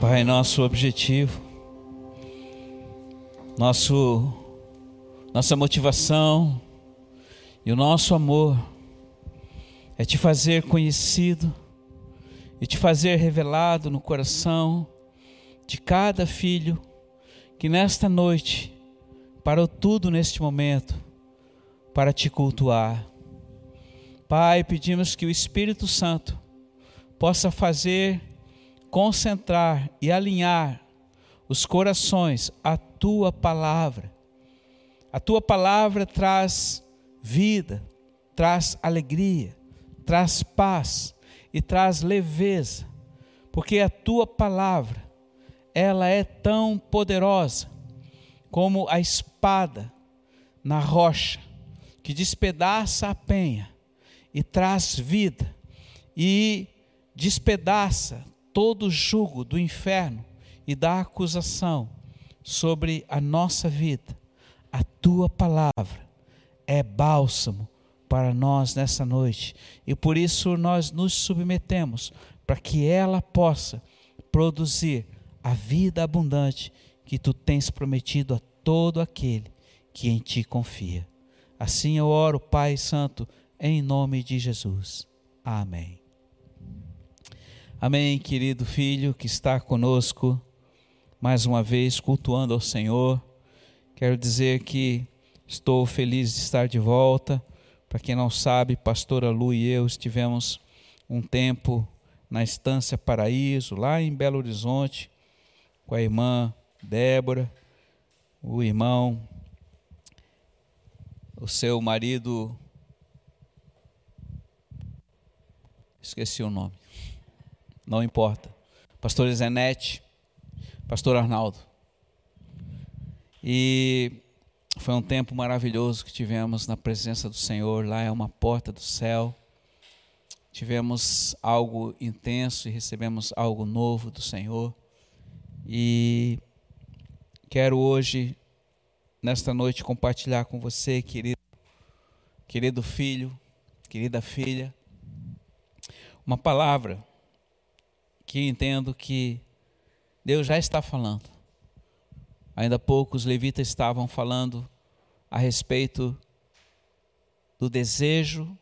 Pai, nosso objetivo, nosso, nossa motivação e o nosso amor é te fazer conhecido e te fazer revelado no coração de cada filho que nesta noite parou tudo neste momento para te cultuar. Pai, pedimos que o Espírito Santo possa fazer concentrar e alinhar os corações à tua palavra. A tua palavra traz vida, traz alegria, traz paz e traz leveza, porque a tua palavra, ela é tão poderosa como a espada na rocha que despedaça a penha e traz vida e despedaça todo o jugo do inferno e da acusação sobre a nossa vida. A tua palavra é bálsamo para nós nessa noite e por isso nós nos submetemos para que ela possa produzir a vida abundante que tu tens prometido a todo aquele que em ti confia. Assim eu oro, Pai Santo, em nome de Jesus. Amém. Amém, querido filho que está conosco, mais uma vez cultuando ao Senhor. Quero dizer que estou feliz de estar de volta. Para quem não sabe, pastora Lu e eu estivemos um tempo na Estância Paraíso, lá em Belo Horizonte, com a irmã Débora, o irmão, o seu marido, esqueci o nome não importa. Pastor Zenete, Pastor Arnaldo. E foi um tempo maravilhoso que tivemos na presença do Senhor, lá é uma porta do céu. Tivemos algo intenso e recebemos algo novo do Senhor. E quero hoje, nesta noite, compartilhar com você, querido, querido filho, querida filha, uma palavra que entendo que Deus já está falando. Ainda há pouco os levitas estavam falando a respeito do desejo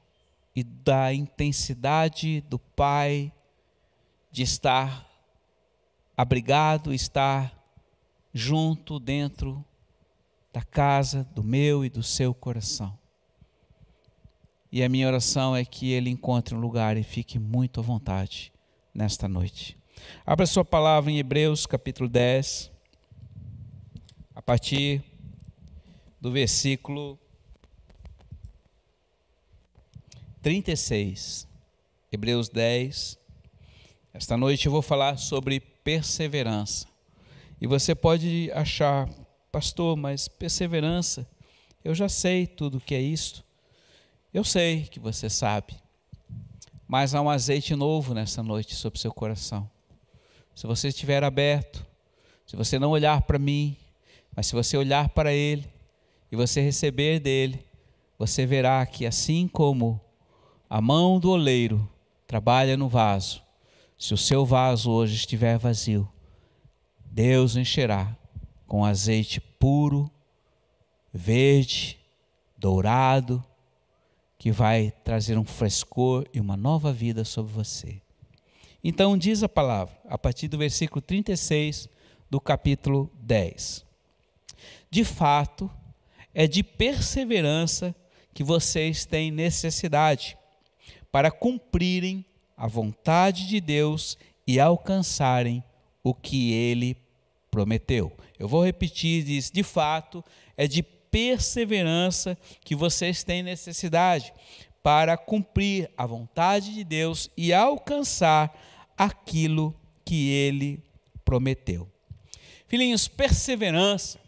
e da intensidade do Pai de estar abrigado, estar junto dentro da casa do meu e do seu coração. E a minha oração é que ele encontre um lugar e fique muito à vontade nesta noite. Abra sua palavra em Hebreus capítulo 10, a partir do versículo 36. Hebreus 10. Esta noite eu vou falar sobre perseverança. E você pode achar, pastor, mas perseverança, eu já sei tudo o que é isto. Eu sei que você sabe mas há um azeite novo nessa noite sobre seu coração. Se você estiver aberto, se você não olhar para mim, mas se você olhar para Ele e você receber dele, você verá que assim como a mão do oleiro trabalha no vaso, se o seu vaso hoje estiver vazio, Deus encherá com azeite puro, verde, dourado, que vai trazer um frescor e uma nova vida sobre você. Então, diz a palavra, a partir do versículo 36 do capítulo 10. De fato, é de perseverança que vocês têm necessidade para cumprirem a vontade de Deus e alcançarem o que ele prometeu. Eu vou repetir, diz, de fato, é de perseverança que vocês têm necessidade para cumprir a vontade de Deus e alcançar aquilo que ele prometeu. Filhinhos, perseverança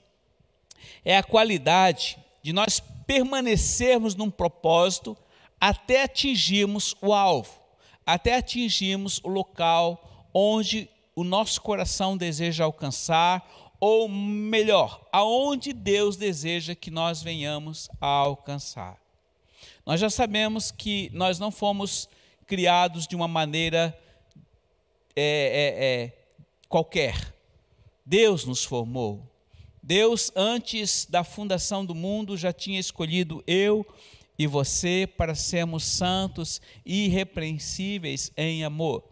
é a qualidade de nós permanecermos num propósito até atingirmos o alvo, até atingirmos o local onde o nosso coração deseja alcançar ou melhor, aonde Deus deseja que nós venhamos a alcançar. Nós já sabemos que nós não fomos criados de uma maneira é, é, é, qualquer. Deus nos formou. Deus, antes da fundação do mundo, já tinha escolhido eu e você para sermos santos e irrepreensíveis em amor.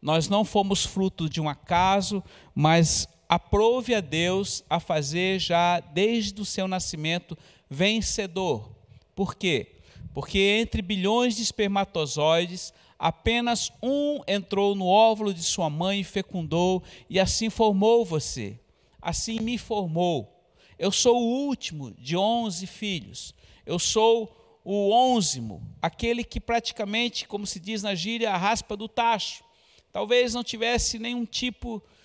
Nós não fomos fruto de um acaso, mas aprove a Deus a fazer já desde o seu nascimento vencedor. Por quê? Porque entre bilhões de espermatozoides, apenas um entrou no óvulo de sua mãe e fecundou, e assim formou você. Assim me formou. Eu sou o último de onze filhos. Eu sou o onzimo, aquele que praticamente, como se diz na gíria, a raspa do tacho. Talvez não tivesse nenhum tipo de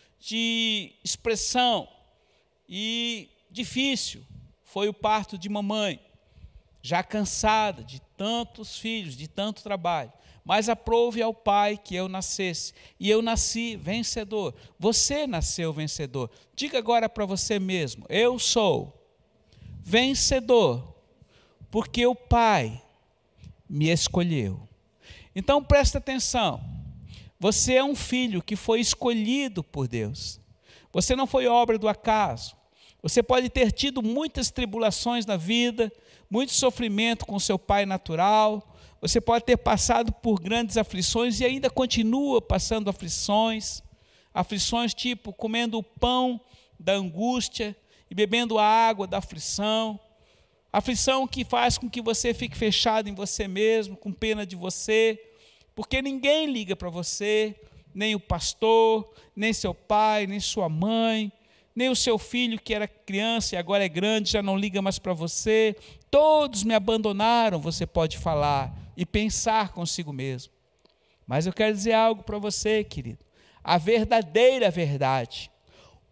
expressão e difícil foi o parto de mamãe, já cansada de tantos filhos, de tanto trabalho. Mas aprove ao Pai que eu nascesse, e eu nasci vencedor. Você nasceu vencedor. Diga agora para você mesmo: eu sou vencedor, porque o Pai me escolheu. Então presta atenção. Você é um filho que foi escolhido por Deus. Você não foi obra do acaso. Você pode ter tido muitas tribulações na vida, muito sofrimento com seu pai natural. Você pode ter passado por grandes aflições e ainda continua passando aflições. Aflições tipo comendo o pão da angústia e bebendo a água da aflição. Aflição que faz com que você fique fechado em você mesmo, com pena de você porque ninguém liga para você, nem o pastor, nem seu pai, nem sua mãe, nem o seu filho que era criança e agora é grande, já não liga mais para você. Todos me abandonaram, você pode falar e pensar consigo mesmo. Mas eu quero dizer algo para você, querido. A verdadeira verdade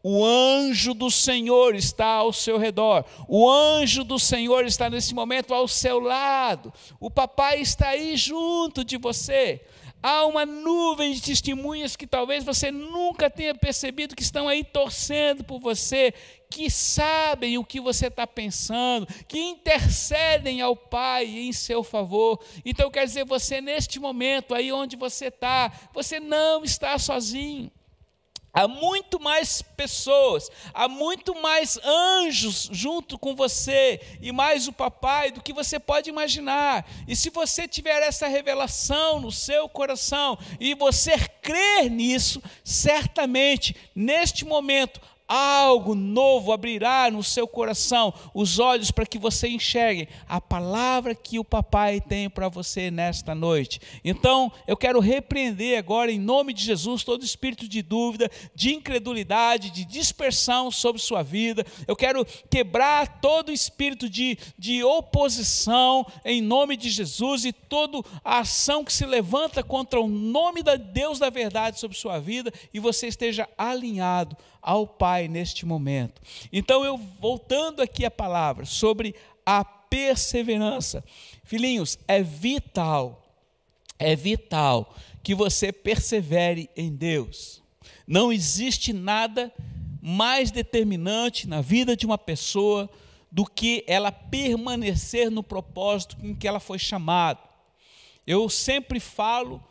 o anjo do Senhor está ao seu redor. O anjo do Senhor está nesse momento ao seu lado. O papai está aí junto de você. Há uma nuvem de testemunhas que talvez você nunca tenha percebido que estão aí torcendo por você, que sabem o que você está pensando, que intercedem ao Pai em seu favor. Então, quer dizer, você neste momento, aí onde você está, você não está sozinho. Há muito mais pessoas, há muito mais anjos junto com você e mais o papai do que você pode imaginar. E se você tiver essa revelação no seu coração e você crer nisso, certamente neste momento algo novo abrirá no seu coração os olhos para que você enxergue a palavra que o papai tem para você nesta noite. Então, eu quero repreender agora, em nome de Jesus, todo espírito de dúvida, de incredulidade, de dispersão sobre sua vida. Eu quero quebrar todo espírito de, de oposição, em nome de Jesus, e toda ação que se levanta contra o nome da Deus da verdade sobre sua vida, e você esteja alinhado ao Pai neste momento. Então, eu voltando aqui a palavra sobre a perseverança. Filhinhos, é vital, é vital que você persevere em Deus. Não existe nada mais determinante na vida de uma pessoa do que ela permanecer no propósito com que ela foi chamada. Eu sempre falo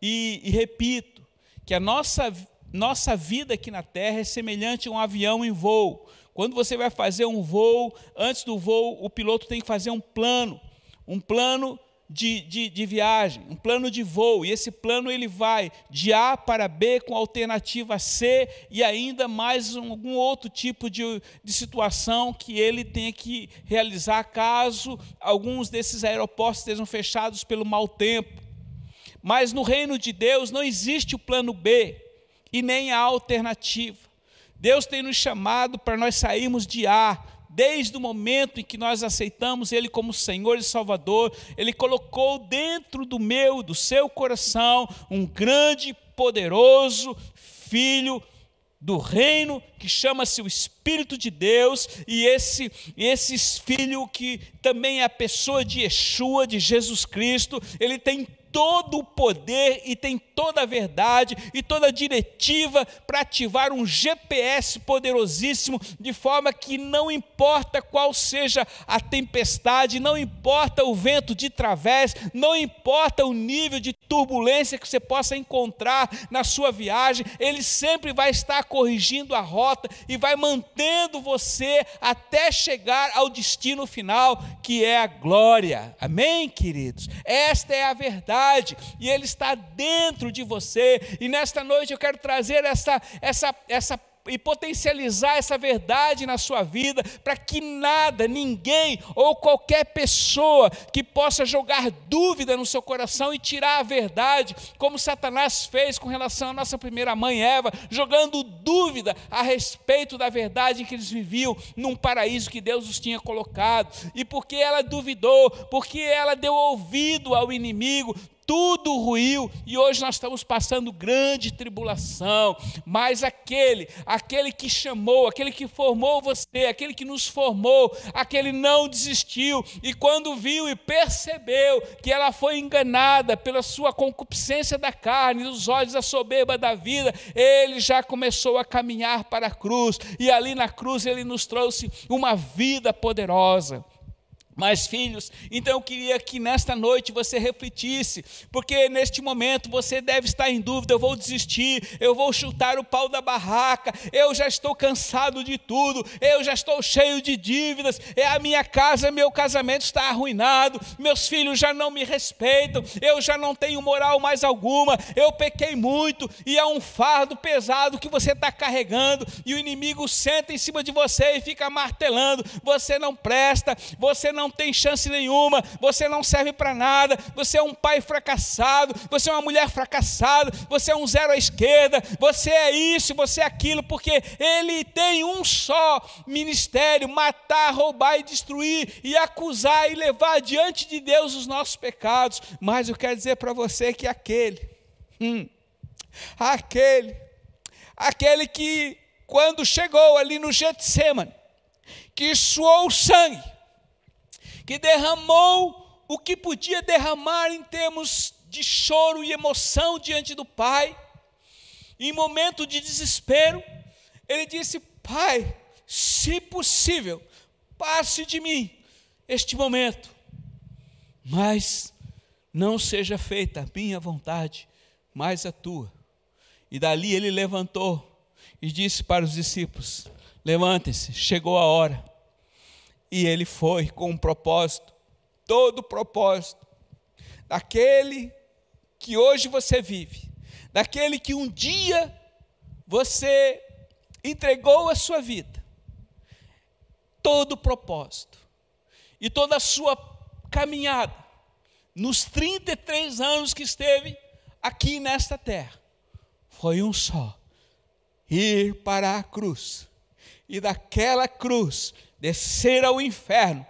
e, e repito que a nossa nossa vida aqui na Terra é semelhante a um avião em voo. Quando você vai fazer um voo, antes do voo, o piloto tem que fazer um plano, um plano de, de, de, viagem, um plano de voo, e esse plano ele vai de A para B com alternativa C e ainda mais um, algum outro tipo de, de situação que ele tenha que realizar caso alguns desses aeroportos estejam fechados pelo mau tempo. Mas no reino de Deus não existe o plano B e nem a alternativa. Deus tem nos chamado para nós sairmos de A, desde o momento em que nós aceitamos Ele como Senhor e Salvador, Ele colocou dentro do meu, do seu coração, um grande, poderoso Filho do reino que chama-se o Espírito de Deus, e esse, esse Filho que também é a pessoa de Yeshua, de Jesus Cristo, ele tem todo o poder e tem toda a verdade e toda a diretiva para ativar um GPS poderosíssimo, de forma que não importa qual seja a tempestade, não importa o vento de través, não importa o nível de turbulência que você possa encontrar na sua viagem, ele sempre vai estar corrigindo a rota e vai mantendo você até chegar ao destino final, que é a glória. Amém, queridos? Esta é a verdade e ele está dentro de você. E nesta noite eu quero trazer essa essa essa e potencializar essa verdade na sua vida, para que nada, ninguém ou qualquer pessoa que possa jogar dúvida no seu coração e tirar a verdade, como Satanás fez com relação à nossa primeira mãe Eva, jogando dúvida a respeito da verdade que eles viviam num paraíso que Deus os tinha colocado. E porque ela duvidou, porque ela deu ouvido ao inimigo, tudo ruiu e hoje nós estamos passando grande tribulação, mas aquele, aquele que chamou, aquele que formou você, aquele que nos formou, aquele não desistiu e quando viu e percebeu que ela foi enganada pela sua concupiscência da carne, dos olhos da soberba da vida, ele já começou a caminhar para a cruz e ali na cruz ele nos trouxe uma vida poderosa mais filhos. Então eu queria que nesta noite você refletisse, porque neste momento você deve estar em dúvida: eu vou desistir, eu vou chutar o pau da barraca, eu já estou cansado de tudo, eu já estou cheio de dívidas, é a minha casa, meu casamento está arruinado, meus filhos já não me respeitam, eu já não tenho moral mais alguma, eu pequei muito e é um fardo pesado que você está carregando e o inimigo senta em cima de você e fica martelando: você não presta, você não não tem chance nenhuma, você não serve para nada, você é um pai fracassado, você é uma mulher fracassada, você é um zero à esquerda, você é isso, você é aquilo, porque ele tem um só ministério: matar, roubar e destruir, e acusar e levar diante de Deus os nossos pecados. Mas eu quero dizer para você que aquele, hum, aquele, aquele que quando chegou ali no Getsemane, que suou sangue, que derramou o que podia derramar em termos de choro e emoção diante do Pai. Em momento de desespero, ele disse: Pai, se possível, passe de mim este momento, mas não seja feita a minha vontade, mas a tua. E dali ele levantou e disse para os discípulos: Levantem-se, chegou a hora e ele foi com um propósito, todo o propósito, daquele que hoje você vive, daquele que um dia você entregou a sua vida, todo o propósito e toda a sua caminhada, nos 33 anos que esteve aqui nesta terra, foi um só: ir para a cruz. E daquela cruz descer ao inferno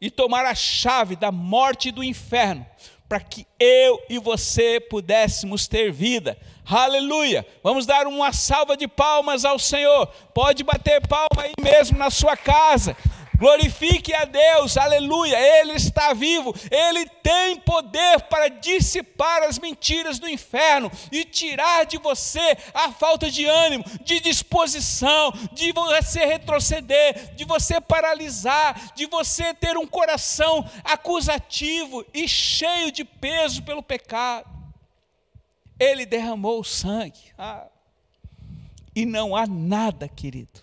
e tomar a chave da morte do inferno, para que eu e você pudéssemos ter vida. Aleluia! Vamos dar uma salva de palmas ao Senhor. Pode bater palma aí mesmo na sua casa. Glorifique a Deus, aleluia, Ele está vivo, Ele tem poder para dissipar as mentiras do inferno e tirar de você a falta de ânimo, de disposição, de você retroceder, de você paralisar, de você ter um coração acusativo e cheio de peso pelo pecado. Ele derramou o sangue. Ah. E não há nada, querido,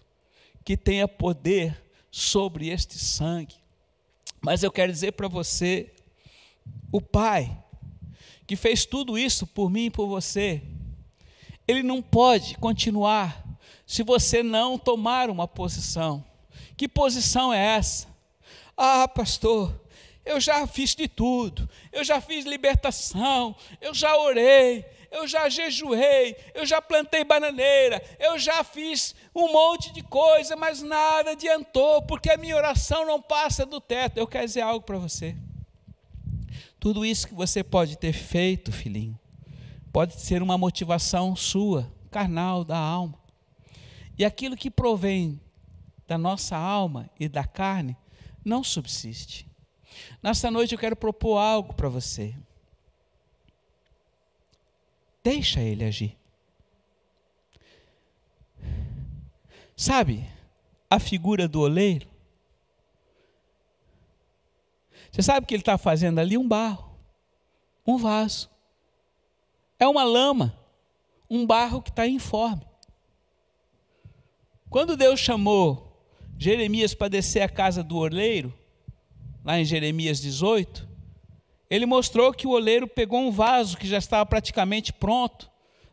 que tenha poder sobre este sangue. Mas eu quero dizer para você, o Pai, que fez tudo isso por mim e por você, ele não pode continuar se você não tomar uma posição. Que posição é essa? Ah, pastor, eu já fiz de tudo, eu já fiz libertação, eu já orei, eu já jejuei, eu já plantei bananeira, eu já fiz um monte de coisa, mas nada adiantou, porque a minha oração não passa do teto. Eu quero dizer algo para você. Tudo isso que você pode ter feito, filhinho, pode ser uma motivação sua, carnal, da alma. E aquilo que provém da nossa alma e da carne não subsiste. Nesta noite eu quero propor algo para você. Deixa ele agir. Sabe a figura do oleiro? Você sabe que ele está fazendo ali um barro, um vaso. É uma lama, um barro que está informe. Quando Deus chamou Jeremias para descer a casa do oleiro, lá em Jeremias 18, ele mostrou que o oleiro pegou um vaso que já estava praticamente pronto,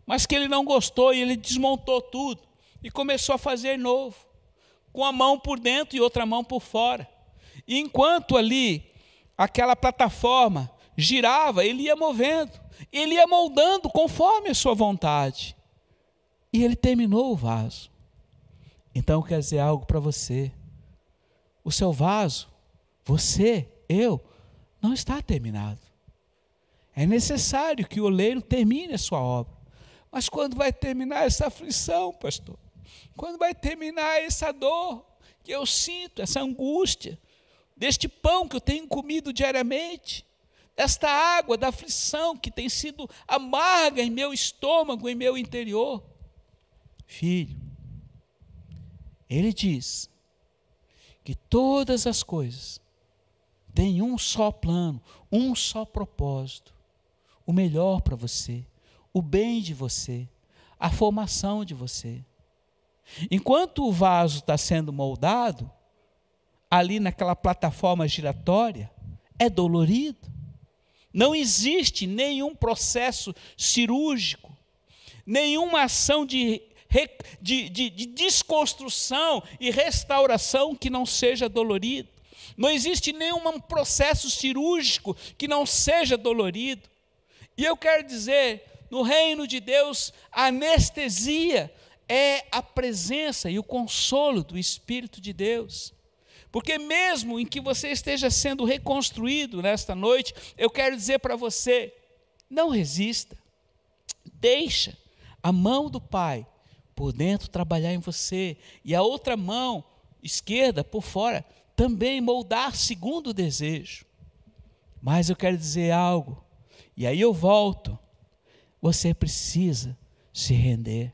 mas que ele não gostou e ele desmontou tudo e começou a fazer novo, com a mão por dentro e outra mão por fora. E enquanto ali aquela plataforma girava, ele ia movendo, ele ia moldando conforme a sua vontade. E ele terminou o vaso. Então quer dizer algo para você. O seu vaso, você, eu, não está terminado. É necessário que o oleiro termine a sua obra. Mas quando vai terminar essa aflição, pastor? Quando vai terminar essa dor que eu sinto, essa angústia, deste pão que eu tenho comido diariamente, desta água da aflição que tem sido amarga em meu estômago, em meu interior? Filho, ele diz que todas as coisas têm um só plano, um só propósito: o melhor para você, o bem de você, a formação de você. Enquanto o vaso está sendo moldado, ali naquela plataforma giratória, é dolorido. Não existe nenhum processo cirúrgico, nenhuma ação de de, de, de desconstrução e restauração que não seja dolorido. Não existe nenhum processo cirúrgico que não seja dolorido. E eu quero dizer, no reino de Deus, a anestesia é a presença e o consolo do Espírito de Deus. Porque mesmo em que você esteja sendo reconstruído nesta noite, eu quero dizer para você, não resista. Deixa a mão do Pai por dentro trabalhar em você, e a outra mão esquerda por fora também moldar segundo o desejo. Mas eu quero dizer algo, e aí eu volto. Você precisa se render.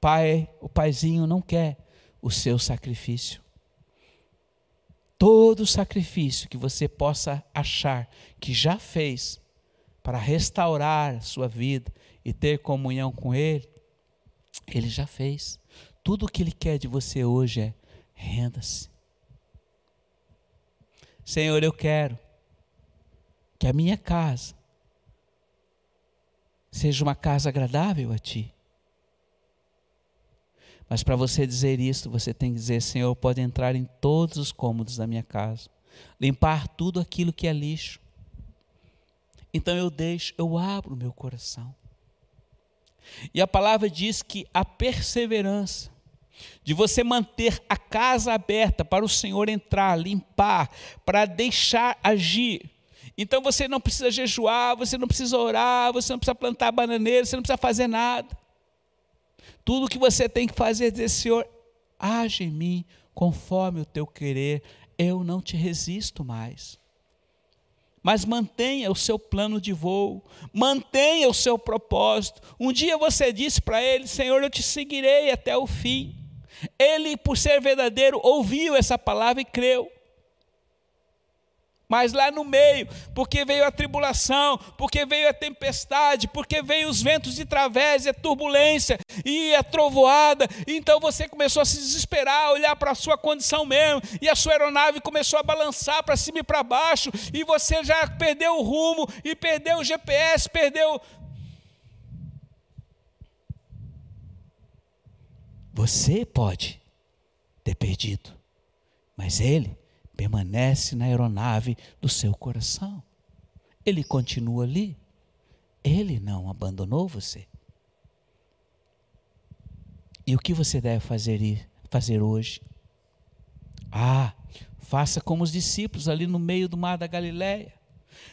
Pai, o paizinho não quer o seu sacrifício. Todo sacrifício que você possa achar que já fez para restaurar a sua vida, e ter comunhão com Ele, Ele já fez. Tudo o que Ele quer de você hoje é renda-se. Senhor, eu quero que a minha casa seja uma casa agradável a Ti. Mas para você dizer isso, você tem que dizer: Senhor, pode entrar em todos os cômodos da minha casa, limpar tudo aquilo que é lixo. Então eu deixo, eu abro meu coração. E a palavra diz que a perseverança, de você manter a casa aberta para o Senhor entrar, limpar, para deixar agir. Então você não precisa jejuar, você não precisa orar, você não precisa plantar bananeira, você não precisa fazer nada. Tudo que você tem que fazer é dizer, Senhor, age em mim conforme o teu querer, eu não te resisto mais mas mantenha o seu plano de voo, mantenha o seu propósito. Um dia você disse para ele: Senhor, eu te seguirei até o fim. Ele, por ser verdadeiro, ouviu essa palavra e creu. Mas lá no meio, porque veio a tribulação, porque veio a tempestade, porque veio os ventos de través, a turbulência e a trovoada, então você começou a se desesperar, a olhar para a sua condição mesmo, e a sua aeronave começou a balançar para cima e para baixo, e você já perdeu o rumo, e perdeu o GPS, perdeu. Você pode ter perdido, mas ele permanece na aeronave do seu coração. Ele continua ali. Ele não abandonou você. E o que você deve fazer, fazer hoje? Ah, faça como os discípulos ali no meio do mar da Galileia.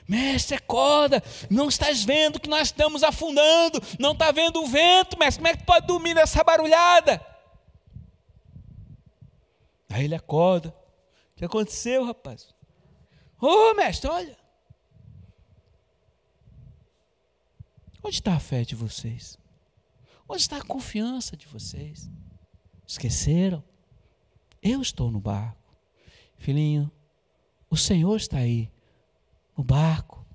Mestre, acorda, não estás vendo que nós estamos afundando, não está vendo o vento, mestre, como é que pode dormir nessa barulhada? Aí ele acorda, o que aconteceu, rapaz? Ô, oh, mestre, olha. Onde está a fé de vocês? Onde está a confiança de vocês? Esqueceram? Eu estou no barco. Filhinho, o Senhor está aí, no barco,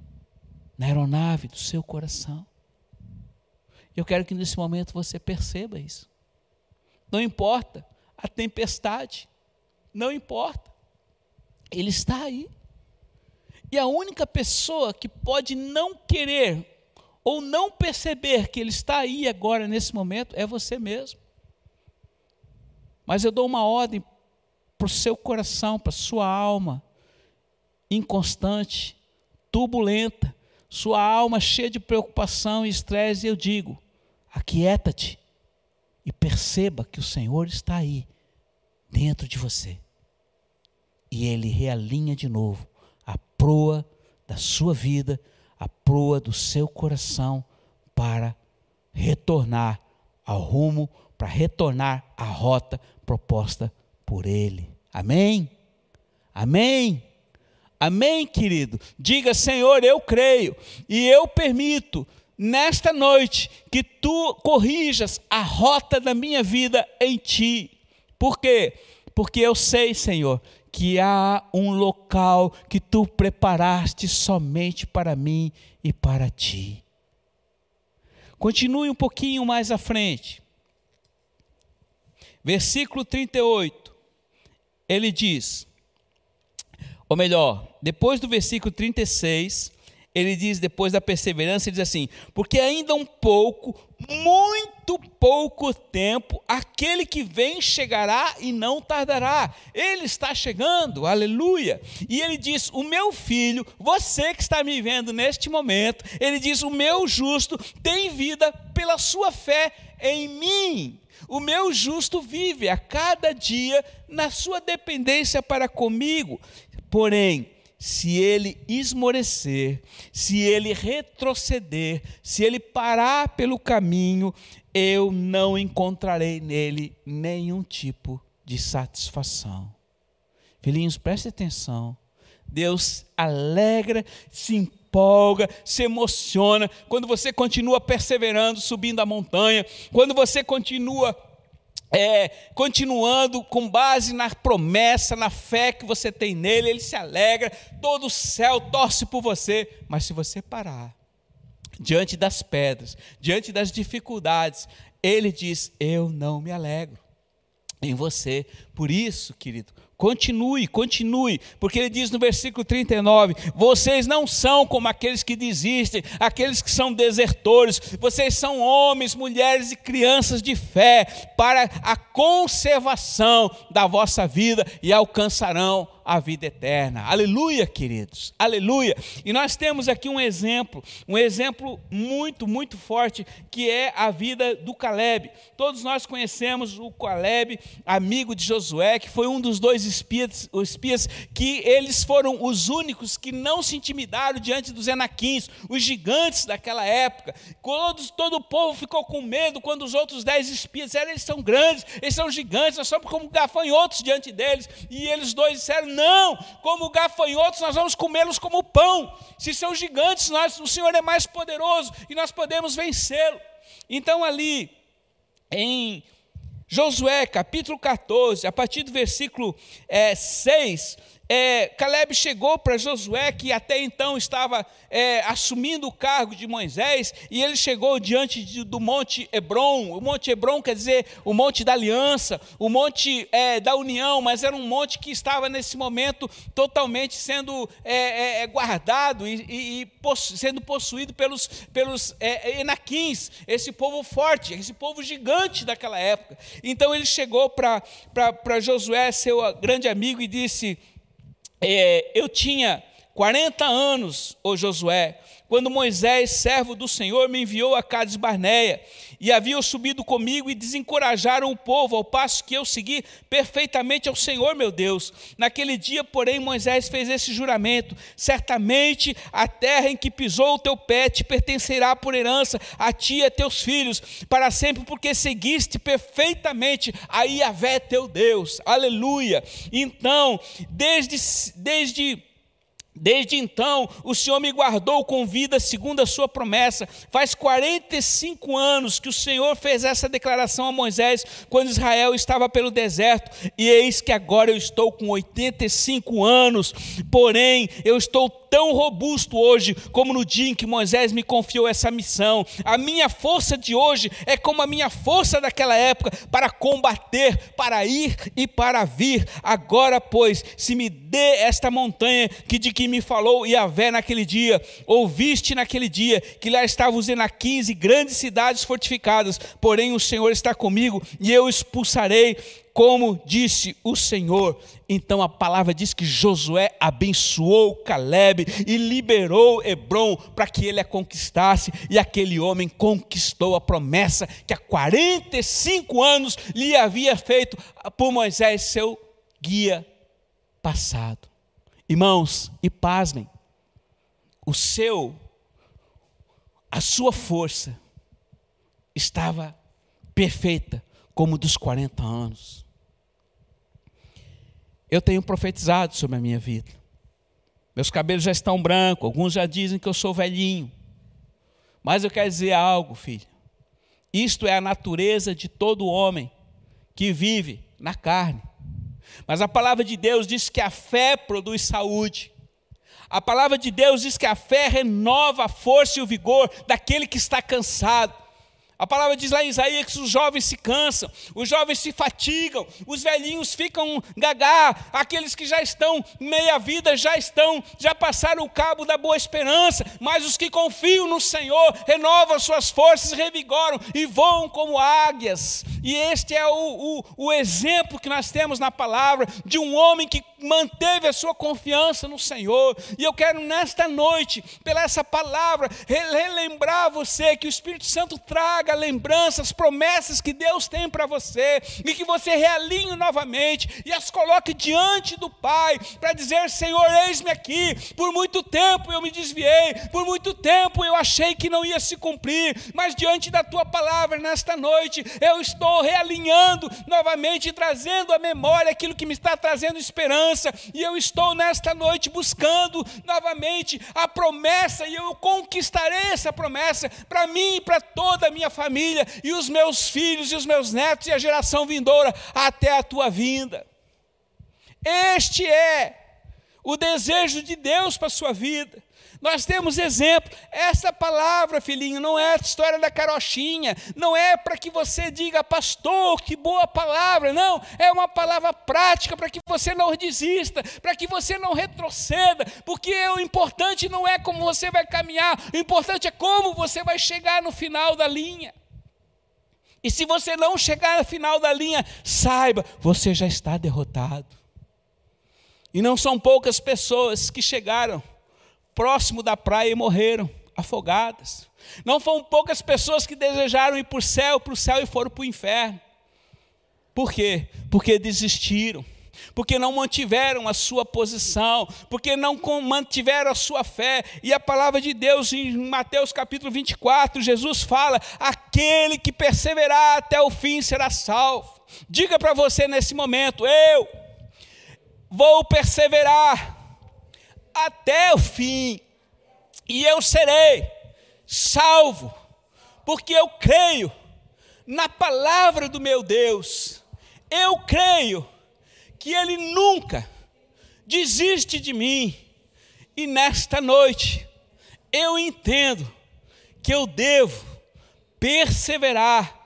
na aeronave do seu coração. Eu quero que nesse momento você perceba isso. Não importa a tempestade, não importa, Ele está aí. E a única pessoa que pode não querer ou não perceber que Ele está aí agora, nesse momento, é você mesmo. Mas eu dou uma ordem para o seu coração, para a sua alma, inconstante, turbulenta, sua alma cheia de preocupação e estresse, eu digo: aquieta-te e perceba que o Senhor está aí, dentro de você. E Ele realinha de novo a proa da sua vida, a proa do seu coração, para retornar ao rumo, para retornar à rota proposta por Ele. Amém? Amém? Amém, querido? Diga, Senhor, eu creio e eu permito nesta noite que tu corrijas a rota da minha vida em ti. Por quê? Porque eu sei, Senhor, que há um local que tu preparaste somente para mim e para ti. Continue um pouquinho mais à frente. Versículo 38. Ele diz: ou melhor, depois do versículo 36, ele diz, depois da perseverança, ele diz assim: Porque ainda um pouco, muito pouco tempo, aquele que vem chegará e não tardará. Ele está chegando, aleluia. E ele diz: O meu filho, você que está me vendo neste momento, ele diz: O meu justo tem vida pela sua fé em mim. O meu justo vive a cada dia na sua dependência para comigo. Porém, se ele esmorecer, se ele retroceder, se ele parar pelo caminho, eu não encontrarei nele nenhum tipo de satisfação. Filhinhos, preste atenção. Deus alegra, se empolga, se emociona quando você continua perseverando, subindo a montanha, quando você continua é, continuando com base na promessa, na fé que você tem nele, ele se alegra, todo o céu torce por você, mas se você parar diante das pedras, diante das dificuldades, ele diz: Eu não me alegro em você. Por isso, querido, Continue, continue, porque ele diz no versículo 39: Vocês não são como aqueles que desistem, aqueles que são desertores, vocês são homens, mulheres e crianças de fé para a conservação da vossa vida e alcançarão a vida eterna. Aleluia, queridos. Aleluia. E nós temos aqui um exemplo, um exemplo muito, muito forte, que é a vida do Caleb. Todos nós conhecemos o Caleb, amigo de Josué, que foi um dos dois espias, os espias que eles foram os únicos que não se intimidaram diante dos enaquins, os gigantes daquela época. Todos, todo o povo ficou com medo quando os outros dez espias disseram: eles são grandes, eles são gigantes, nós somos como gafanhotos diante deles. E eles dois disseram: não, como gafanhotos, nós vamos comê-los como pão. Se são gigantes, nós, o Senhor é mais poderoso e nós podemos vencê-lo. Então, ali, em Josué, capítulo 14, a partir do versículo é, 6, é, Caleb chegou para Josué, que até então estava é, assumindo o cargo de Moisés, e ele chegou diante de, do Monte Hebron. O Monte Hebron quer dizer o Monte da Aliança, o Monte é, da União, mas era um monte que estava nesse momento totalmente sendo é, é, é, guardado e, e, e possu sendo possuído pelos, pelos Enaquins, esse povo forte, esse povo gigante daquela época. Então ele chegou para Josué, seu grande amigo, e disse é, eu tinha 40 anos, ô Josué, quando Moisés, servo do Senhor, me enviou a Cades Barneia, e haviam subido comigo e desencorajaram o povo, ao passo que eu segui perfeitamente ao Senhor, meu Deus. Naquele dia, porém, Moisés fez esse juramento: certamente a terra em que pisou o teu pé te pertencerá por herança a ti e a teus filhos, para sempre, porque seguiste perfeitamente a Iavé teu Deus. Aleluia. Então, desde, desde Desde então, o Senhor me guardou com vida segundo a sua promessa. Faz 45 anos que o Senhor fez essa declaração a Moisés quando Israel estava pelo deserto, e eis que agora eu estou com 85 anos. Porém, eu estou tão robusto hoje como no dia em que Moisés me confiou essa missão. A minha força de hoje é como a minha força daquela época para combater, para ir e para vir. Agora, pois, se me dê esta montanha que de que me falou Yahvé naquele dia, ouviste naquele dia que lá estavam os quinze grandes cidades fortificadas, porém o Senhor está comigo e eu expulsarei como disse o Senhor. Então a palavra diz que Josué abençoou Caleb e liberou Hebron para que ele a conquistasse, e aquele homem conquistou a promessa que há 45 anos lhe havia feito por Moisés, seu guia passado. Irmãos, e pasmem, o seu, a sua força estava perfeita como dos 40 anos. Eu tenho profetizado sobre a minha vida. Meus cabelos já estão brancos, alguns já dizem que eu sou velhinho. Mas eu quero dizer algo, filho. Isto é a natureza de todo homem que vive na carne. Mas a palavra de Deus diz que a fé produz saúde. A palavra de Deus diz que a fé renova a força e o vigor daquele que está cansado. A palavra diz lá em Isaías que os jovens se cansam, os jovens se fatigam, os velhinhos ficam gagá, aqueles que já estão meia vida já estão, já passaram o cabo da boa esperança, mas os que confiam no Senhor renovam suas forças, revigoram e voam como águias. E este é o, o, o exemplo que nós temos na palavra de um homem que manteve a sua confiança no Senhor. E eu quero nesta noite, pela essa palavra, relembrar você que o Espírito Santo traga lembranças, promessas que Deus tem para você e que você realinhe novamente e as coloque diante do Pai para dizer: Senhor, eis-me aqui. Por muito tempo eu me desviei, por muito tempo eu achei que não ia se cumprir, mas diante da tua palavra nesta noite eu estou realinhando novamente, trazendo à memória aquilo que me está trazendo esperança esperança, e eu estou nesta noite buscando novamente a promessa, e eu conquistarei essa promessa para mim e para toda a minha família, e os meus filhos e os meus netos e a geração vindoura até a tua vinda. Este é o desejo de Deus para a sua vida. Nós temos exemplo. Essa palavra, filhinho, não é a história da carochinha, não é para que você diga, pastor, que boa palavra. Não, é uma palavra prática para que você não desista, para que você não retroceda, porque o importante não é como você vai caminhar, o importante é como você vai chegar no final da linha. E se você não chegar no final da linha, saiba, você já está derrotado. E não são poucas pessoas que chegaram próximo da praia e morreram afogadas. Não foram poucas pessoas que desejaram ir para o céu, para o céu e foram para o inferno. Por quê? Porque desistiram, porque não mantiveram a sua posição, porque não mantiveram a sua fé. E a palavra de Deus em Mateus capítulo 24, Jesus fala: aquele que perseverar até o fim será salvo. Diga para você nesse momento: eu vou perseverar até o fim, e eu serei salvo, porque eu creio na palavra do meu Deus, eu creio que Ele nunca desiste de mim, e nesta noite eu entendo que eu devo perseverar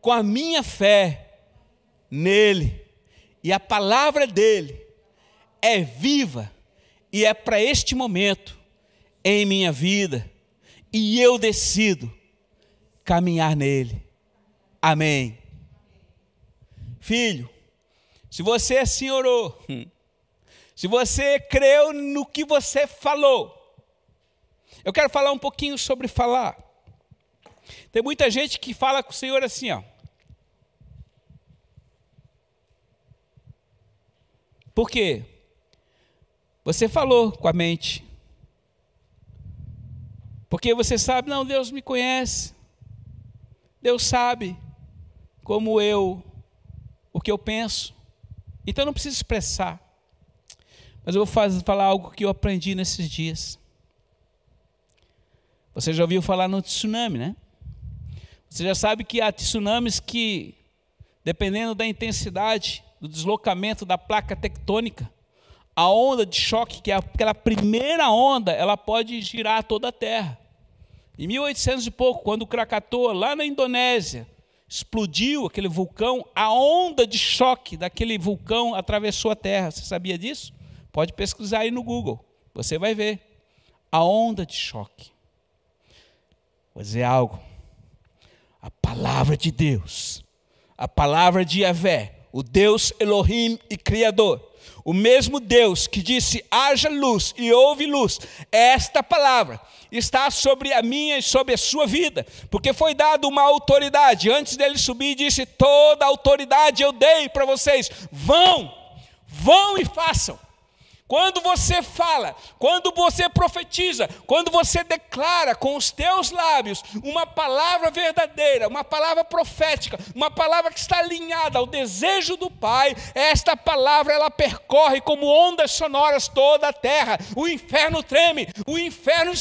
com a minha fé nele, e a palavra dele é viva e é para este momento em minha vida, e eu decido caminhar nele. Amém. Filho, se você assim orou, se você creu no que você falou, eu quero falar um pouquinho sobre falar. Tem muita gente que fala com o Senhor assim, ó. Por quê? Você falou com a mente. Porque você sabe, não, Deus me conhece. Deus sabe como eu, o que eu penso. Então não preciso expressar. Mas eu vou fazer, falar algo que eu aprendi nesses dias. Você já ouviu falar no tsunami, né? Você já sabe que há tsunamis que, dependendo da intensidade do deslocamento da placa tectônica, a onda de choque, que é aquela primeira onda, ela pode girar toda a Terra. Em 1800 e pouco, quando o Krakatoa, lá na Indonésia, explodiu aquele vulcão, a onda de choque daquele vulcão atravessou a Terra. Você sabia disso? Pode pesquisar aí no Google, você vai ver. A onda de choque. Vou dizer algo. A palavra de Deus, a palavra de Yahvé, o Deus Elohim e Criador, o mesmo Deus que disse: haja luz e houve luz, esta palavra está sobre a minha e sobre a sua vida, porque foi dada uma autoridade. Antes dele subir, disse: toda autoridade eu dei para vocês, vão, vão e façam. Quando você fala, quando você profetiza, quando você declara com os teus lábios uma palavra verdadeira, uma palavra profética, uma palavra que está alinhada ao desejo do Pai, esta palavra ela percorre como ondas sonoras toda a terra. O inferno treme, o inferno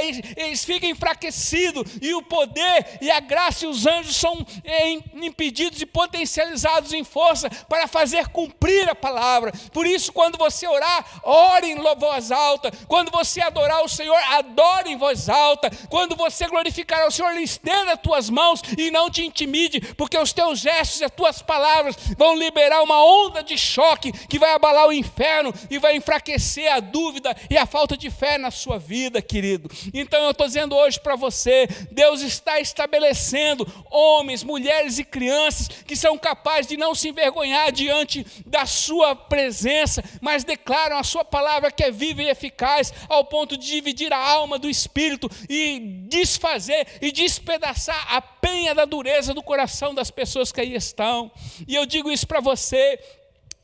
eles, eles fica enfraquecido e o poder e a graça e os anjos são é, impedidos e potencializados em força para fazer cumprir a palavra. Por isso, quando você orar, ore em voz alta. Quando você adorar o Senhor, adore em voz alta. Quando você glorificar o Senhor, estenda as tuas mãos e não te intimide, porque os teus gestos e as tuas palavras vão liberar uma onda de choque que vai abalar o inferno e vai enfraquecer a dúvida e a falta de fé na sua vida, querido. Então eu estou dizendo hoje para você: Deus está estabelecendo homens, mulheres e crianças que são capazes de não se envergonhar diante da sua presença, mas declaram a sua palavra que é viva e eficaz, ao ponto de dividir a alma do espírito e desfazer e despedaçar a penha da dureza do coração das pessoas que aí estão. E eu digo isso para você,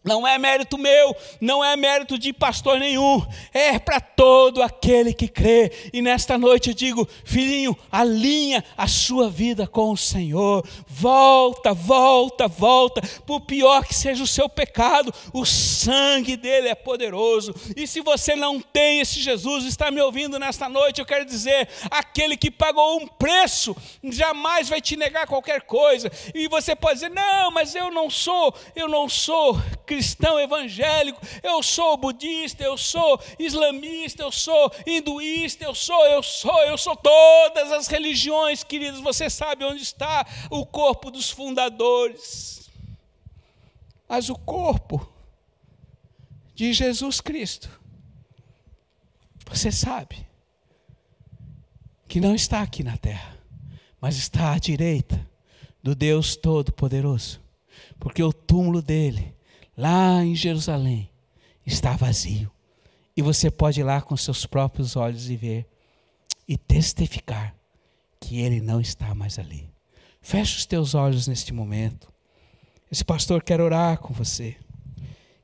não é mérito meu, não é mérito de pastor nenhum, é para todo aquele que crê. E nesta noite eu digo, filhinho, alinha a sua vida com o Senhor. Volta, volta, volta. Por pior que seja o seu pecado, o sangue dele é poderoso. E se você não tem esse Jesus, está me ouvindo nesta noite, eu quero dizer, aquele que pagou um preço, jamais vai te negar qualquer coisa. E você pode dizer: "Não, mas eu não sou, eu não sou cristão evangélico, eu sou budista, eu sou islamista, eu sou hinduísta, eu sou, eu sou, eu sou todas as religiões, queridos. Você sabe onde está o corpo dos fundadores. Mas o corpo de Jesus Cristo, você sabe que não está aqui na terra, mas está à direita do Deus Todo-Poderoso, porque o túmulo dele lá em Jerusalém, está vazio. E você pode ir lá com seus próprios olhos e ver e testificar que ele não está mais ali. Feche os teus olhos neste momento. Esse pastor quer orar com você,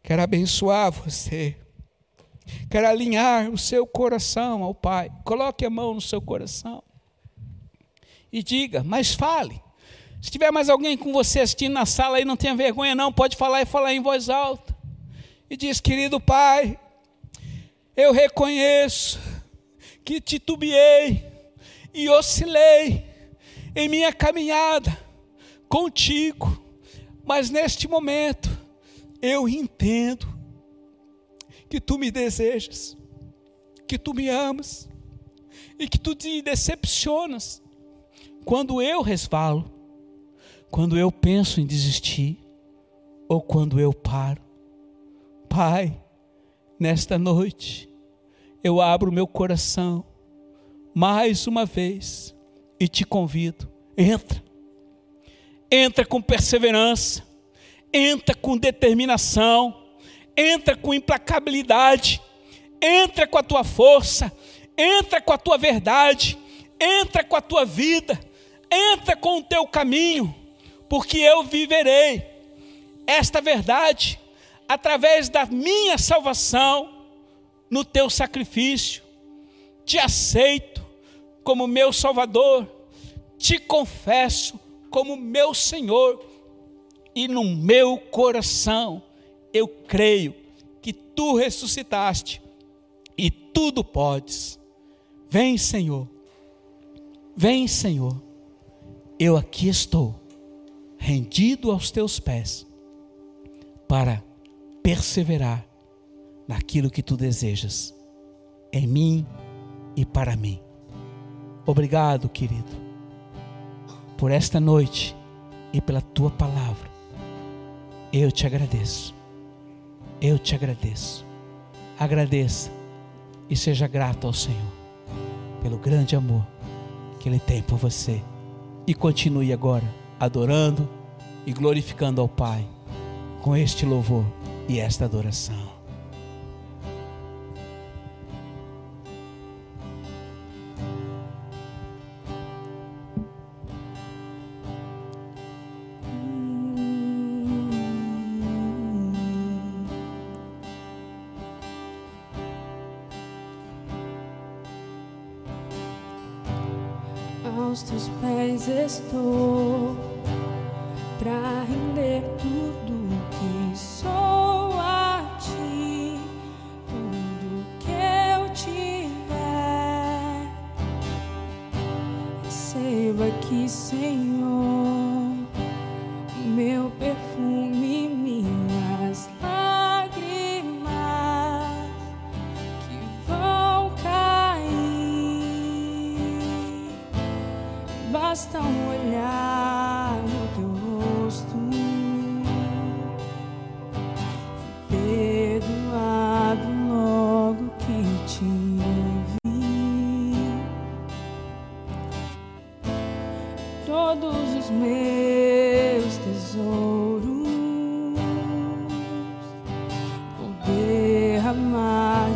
quer abençoar você, quer alinhar o seu coração ao Pai. Coloque a mão no seu coração e diga, mas fale. Se tiver mais alguém com você assistindo na sala aí, não tenha vergonha, não, pode falar e falar em voz alta. E diz: Querido Pai, eu reconheço que titubeei e oscilei em minha caminhada contigo, mas neste momento eu entendo que tu me desejas, que tu me amas e que tu te decepcionas quando eu resvalo quando eu penso em desistir ou quando eu paro. Pai, nesta noite, eu abro meu coração mais uma vez e te convido. Entra. Entra com perseverança, entra com determinação, entra com implacabilidade, entra com a tua força, entra com a tua verdade, entra com a tua vida, entra com o teu caminho porque eu viverei. Esta verdade, através da minha salvação, no teu sacrifício, te aceito como meu Salvador, te confesso como meu Senhor, e no meu coração eu creio que tu ressuscitaste e tudo podes. Vem, Senhor. Vem, Senhor. Eu aqui estou rendido aos teus pés, para perseverar naquilo que tu desejas, em mim e para mim. Obrigado, querido, por esta noite e pela tua palavra. Eu te agradeço. Eu te agradeço. Agradeça e seja grato ao Senhor pelo grande amor que Ele tem por você. E continue agora adorando e glorificando ao Pai com este louvor e esta adoração.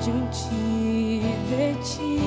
giungi le ci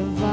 mais.